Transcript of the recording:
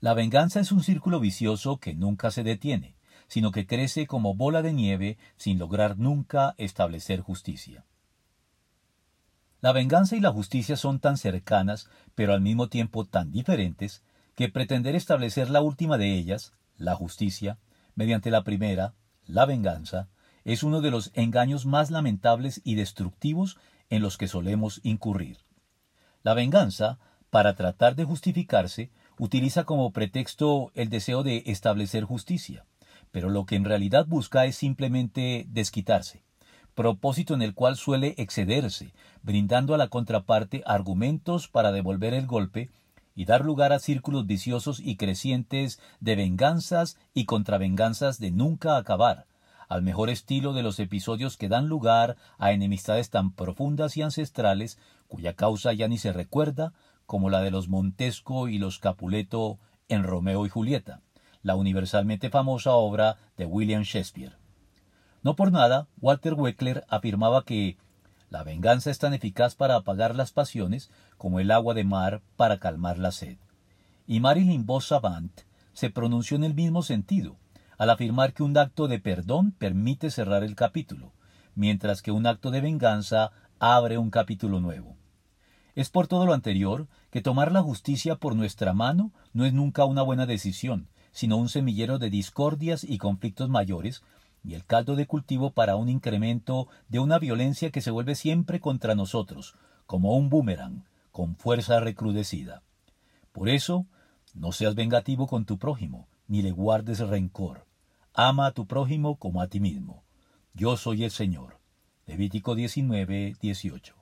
La venganza es un círculo vicioso que nunca se detiene, sino que crece como bola de nieve sin lograr nunca establecer justicia. La venganza y la justicia son tan cercanas, pero al mismo tiempo tan diferentes, que pretender establecer la última de ellas, la justicia, mediante la primera, la venganza, es uno de los engaños más lamentables y destructivos en los que solemos incurrir. La venganza, para tratar de justificarse, utiliza como pretexto el deseo de establecer justicia, pero lo que en realidad busca es simplemente desquitarse, propósito en el cual suele excederse, brindando a la contraparte argumentos para devolver el golpe y dar lugar a círculos viciosos y crecientes de venganzas y contravenganzas de nunca acabar, al mejor estilo de los episodios que dan lugar a enemistades tan profundas y ancestrales cuya causa ya ni se recuerda, como la de los Montesco y los Capuleto en Romeo y Julieta, la universalmente famosa obra de William Shakespeare. No por nada, Walter Weckler afirmaba que la venganza es tan eficaz para apagar las pasiones como el agua de mar para calmar la sed. Y Marilyn Vos se pronunció en el mismo sentido, al afirmar que un acto de perdón permite cerrar el capítulo, mientras que un acto de venganza abre un capítulo nuevo. Es por todo lo anterior que tomar la justicia por nuestra mano no es nunca una buena decisión, sino un semillero de discordias y conflictos mayores, y el caldo de cultivo para un incremento de una violencia que se vuelve siempre contra nosotros, como un boomerang, con fuerza recrudecida. Por eso, no seas vengativo con tu prójimo, ni le guardes rencor. Ama a tu prójimo como a ti mismo. Yo soy el Señor. Levítico 19, 18.